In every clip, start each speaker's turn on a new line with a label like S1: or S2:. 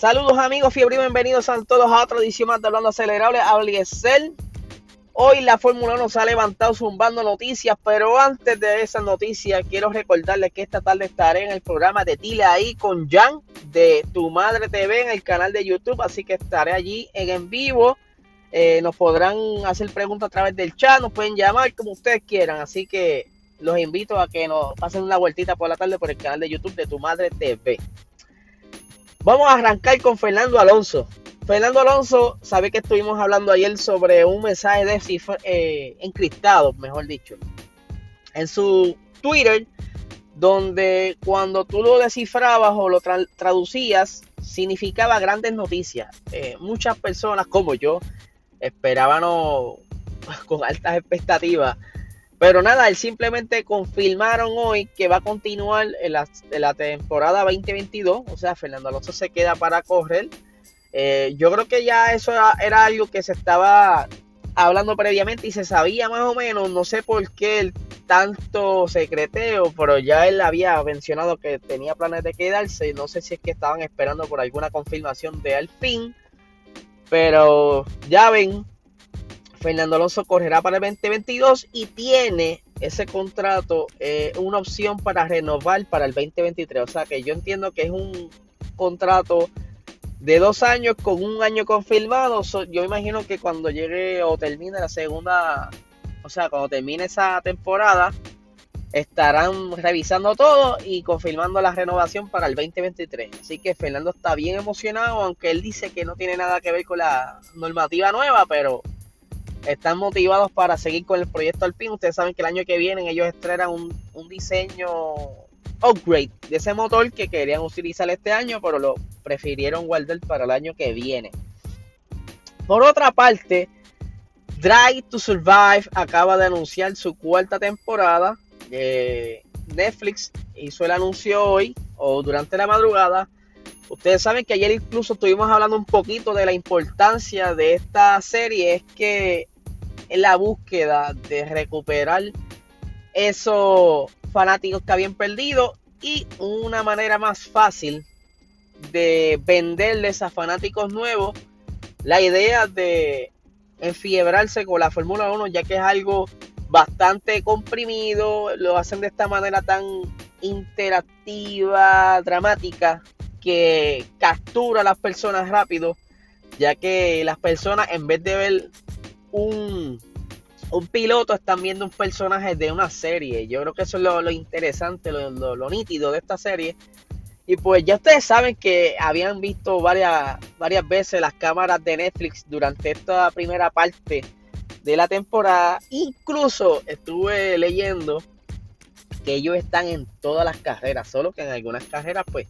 S1: Saludos amigos, fiebre bienvenidos a todos a otra edición más de Hablando Acelerable, Excel. Hoy la Fórmula 1 se ha levantado zumbando noticias, pero antes de esas noticias quiero recordarles que esta tarde estaré en el programa de Tile ahí con Jan de Tu Madre TV en el canal de YouTube, así que estaré allí en, en vivo. Eh, nos podrán hacer preguntas a través del chat, nos pueden llamar como ustedes quieran, así que los invito a que nos pasen una vueltita por la tarde por el canal de YouTube de Tu Madre TV. Vamos a arrancar con Fernando Alonso. Fernando Alonso, sabe que estuvimos hablando ayer sobre un mensaje de cifra, eh, encriptado, mejor dicho, en su Twitter, donde cuando tú lo descifrabas o lo traducías, significaba grandes noticias. Eh, muchas personas como yo esperaban con altas expectativas pero nada, él simplemente confirmaron hoy que va a continuar en la, temporada 2022. O sea, Fernando Alonso se queda para correr. Eh, yo creo que ya eso era, algo que se estaba hablando previamente y se sabía más o menos. No sé por qué tanto secreteo, pero ya él había mencionado que tenía planes de quedarse. No sé si es que estaban esperando por alguna confirmación de Alpine. Pero ya ven, Fernando Alonso correrá para el 2022 y tiene ese contrato eh, una opción para renovar para el 2023. O sea que yo entiendo que es un contrato de dos años con un año confirmado. yo imagino que cuando llegue o termine la segunda, o sea, cuando termine esa temporada, estarán revisando todo y confirmando la renovación para el 2023. Así que Fernando está bien emocionado, aunque él dice que no tiene nada que ver con la normativa nueva, pero están motivados para seguir con el proyecto Alpine. Ustedes saben que el año que viene ellos estrenan un, diseño upgrade de ese motor que querían utilizar este año, pero lo prefirieron guardar para el año que viene. Por otra parte, Drive to Survive acaba de anunciar su cuarta temporada. Netflix hizo el anuncio hoy o durante la madrugada Ustedes saben que ayer incluso estuvimos hablando un poquito de la importancia de esta serie, es que en la búsqueda de recuperar esos fanáticos que habían perdido y una manera más fácil de venderles a fanáticos nuevos la idea de enfiebrarse con la Fórmula 1 ya que es algo bastante comprimido, lo hacen de esta manera tan interactiva, dramática, que captura a las personas rápido, ya que las personas en vez de ver un, un piloto están viendo un personaje de una serie. Yo creo que eso es lo, interesante, lo, nítido de esta serie. Y pues ya ustedes saben que habían visto varias, varias veces las cámaras de Netflix durante esta primera parte de la temporada. Incluso estuve leyendo que ellos están en todas las carreras, solo que en algunas carreras pues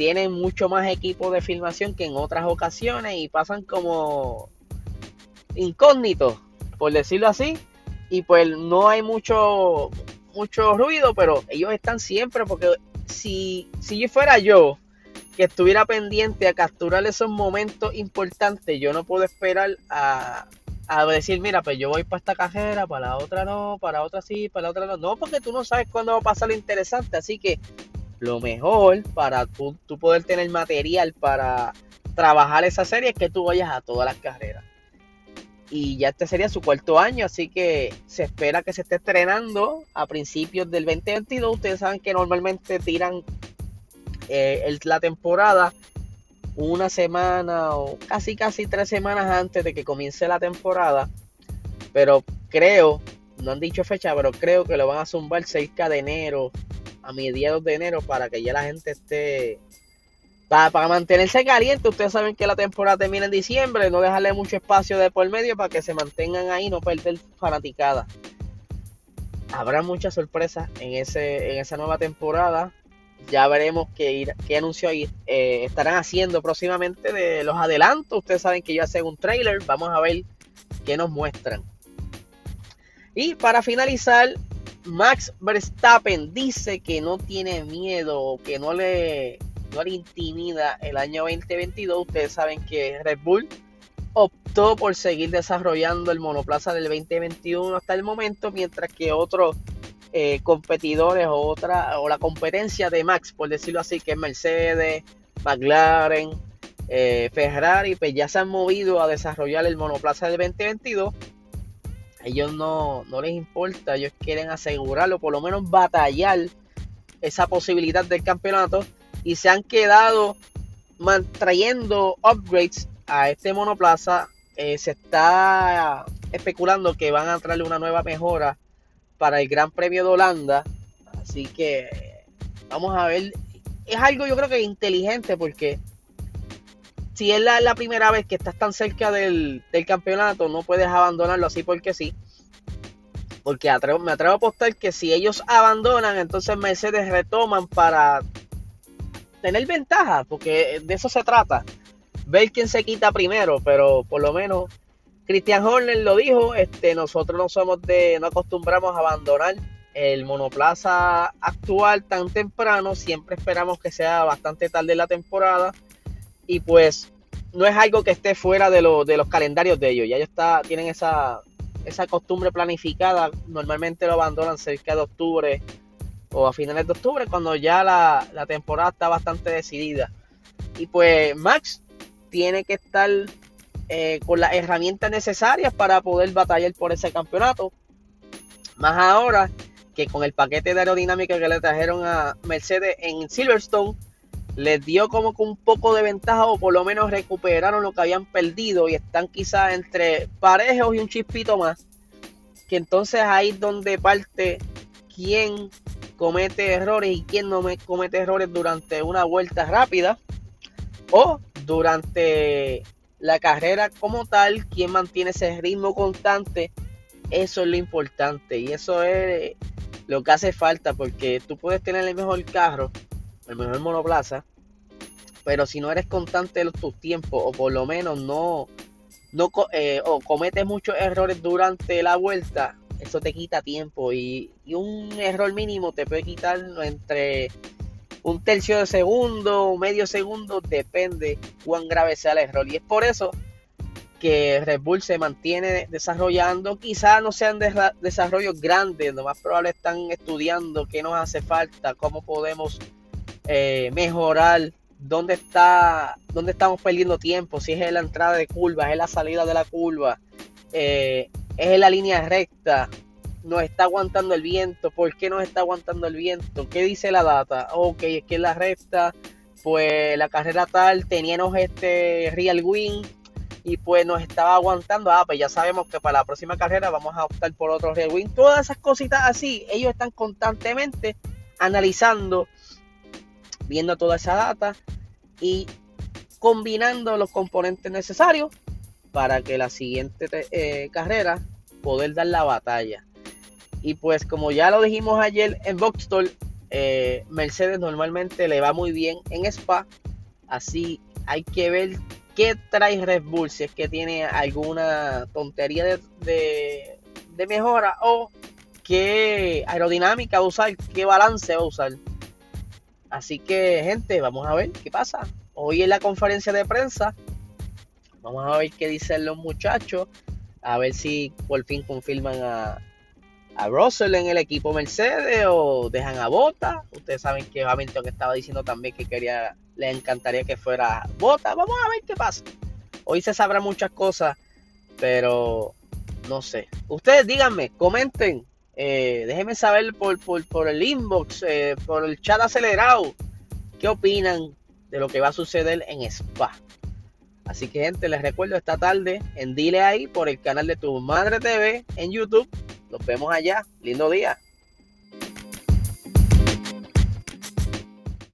S1: tienen mucho más equipo de filmación que en otras ocasiones y pasan como incógnitos, por decirlo así. Y pues no hay mucho, mucho ruido, pero ellos están siempre porque si, si yo fuera yo que estuviera pendiente a capturar esos momentos importantes, yo no puedo esperar a, a decir, mira, pues yo voy para esta cajera, para la otra no, para la otra sí, para la otra no. No, porque tú no sabes cuándo va a pasar lo interesante. Así que lo mejor para tú, poder tener material para trabajar esa serie es que tú vayas a todas las carreras. Y ya este sería su cuarto año, así que se espera que se esté estrenando a principios del 2022. Ustedes saben que normalmente tiran eh, la temporada una semana o casi casi tres semanas antes de que comience la temporada. Pero creo, no han dicho fecha, pero creo que lo van a zumbar cerca de enero a mediados de enero para que ya la gente esté para, para, mantenerse caliente. Ustedes saben que la temporada termina en diciembre, no dejarle mucho espacio de por medio para que se mantengan ahí, no perder fanaticada. Habrá muchas sorpresas en, ese, en esa nueva temporada. Ya veremos qué, qué anuncio eh, estarán haciendo próximamente de los adelantos. Ustedes saben que yo hacen un trailer. Vamos a ver qué nos muestran. Y para finalizar, Max Verstappen dice que no tiene miedo, que no le, no le intimida el año 2022. Ustedes saben que Red Bull optó por seguir desarrollando el monoplaza del 2021 hasta el momento, mientras que otros eh, competidores o, otra, o la competencia de Max, por decirlo así, que es Mercedes, McLaren, eh, Ferrari pues ya se han movido a desarrollar el monoplaza del 2022. Ellos no, no les importa, ellos quieren asegurarlo, por lo menos batallar esa posibilidad del campeonato y se han quedado trayendo upgrades a este monoplaza. Eh, se está especulando que van a traerle una nueva mejora para el Gran Premio de Holanda. Así que vamos a ver. Es algo yo creo que inteligente porque si es la, primera vez que estás tan cerca del, campeonato, no puedes abandonarlo así porque sí. Porque me atrevo a apostar que si ellos abandonan, entonces Mercedes retoman para tener ventaja, porque de eso se trata. Ver quién se quita primero, pero por lo menos Christian Horner lo dijo, este, nosotros no somos de, no acostumbramos a abandonar el monoplaza actual tan temprano, siempre esperamos que sea bastante tarde la temporada y pues no es algo que esté fuera de, de los calendarios de ellos, ya ellos está, tienen esa, esa costumbre planificada, normalmente lo abandonan cerca de octubre o a finales de octubre cuando ya la, la temporada está bastante decidida. Y pues Max tiene que estar eh, con las herramientas necesarias para poder batallar por ese campeonato. Más ahora que con el paquete de aerodinámica que le trajeron a Mercedes en Silverstone, les dio como que un poco de ventaja o por lo menos recuperaron lo que habían perdido y están quizás entre parejos y un chispito más. Que entonces ahí es donde parte quién comete errores y quién no comete errores durante una vuelta rápida o durante la carrera como tal, quien mantiene ese ritmo constante, eso es lo importante y eso es lo que hace falta porque tú puedes tener el mejor carro, el mejor monoplaza, pero si no eres constante en tus tiempos o por lo menos no, no eh, o cometes muchos errores durante la vuelta, eso te quita tiempo y, y un error mínimo te puede quitar entre un tercio de segundo, medio segundo, depende cuán grave sea el error. Y es por eso que Red Bull se mantiene desarrollando. Quizás no sean desarrollos grandes, lo más probable están estudiando qué nos hace falta, cómo podemos eh, mejorar, dónde está, dónde estamos perdiendo tiempo, si es en la entrada de curva, es en la salida de la curva, eh, es en la línea recta, nos está aguantando el viento. ¿Por qué nos está aguantando el viento? ¿Qué dice la data? Ok, es que en la recta, pues la carrera tal, teníamos este real win y pues nos estaba aguantando. Ah, pues ya sabemos que para la próxima carrera vamos a optar por otro real win. Todas esas cositas así, ellos están constantemente analizando, viendo toda esa data y combinando los componentes necesarios para que la siguiente eh, carrera poder dar la batalla. Y pues como ya lo dijimos ayer en Boxstore, eh, Mercedes normalmente le va muy bien en Spa. Así hay que ver qué trae Red Bull, si es que tiene alguna tontería de, de, mejora o qué aerodinámica va a usar, qué balance va a usar. Así que gente, vamos a ver qué pasa. Hoy en la conferencia de prensa, vamos a ver qué dicen los muchachos, a ver si por fin confirman a, a Russell en el equipo Mercedes o dejan a Bota. Ustedes saben que Hamilton estaba diciendo también que quería, le encantaría que fuera Bota. Vamos a ver qué pasa. Hoy se sabrá muchas cosas, pero no sé. Ustedes díganme, comenten, eh, déjenme saber por, por, el inbox, eh, por el chat acelerado, qué opinan de lo que va a suceder en Spa. Así que gente, les recuerdo esta tarde en Dile ahí por el canal de Tu Madre TV en YouTube nos vemos allá. Lindo día.